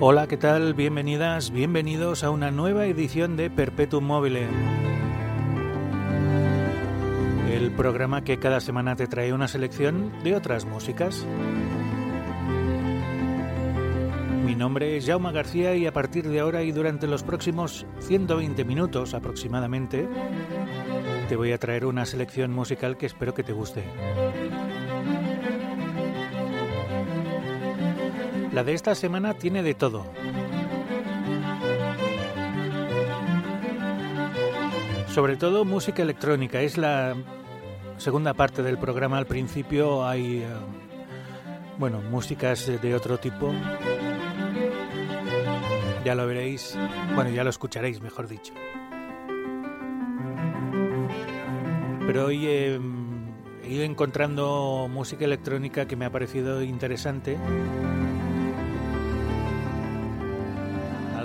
Hola, ¿qué tal? Bienvenidas, bienvenidos a una nueva edición de Perpetuum Mobile. El programa que cada semana te trae una selección de otras músicas. Mi nombre es Jaume García y a partir de ahora y durante los próximos 120 minutos aproximadamente te voy a traer una selección musical que espero que te guste. La de esta semana tiene de todo. Sobre todo música electrónica. Es la segunda parte del programa. Al principio hay, eh, bueno, músicas de otro tipo. Ya lo veréis. Bueno, ya lo escucharéis, mejor dicho. Pero hoy he ido encontrando música electrónica que me ha parecido interesante.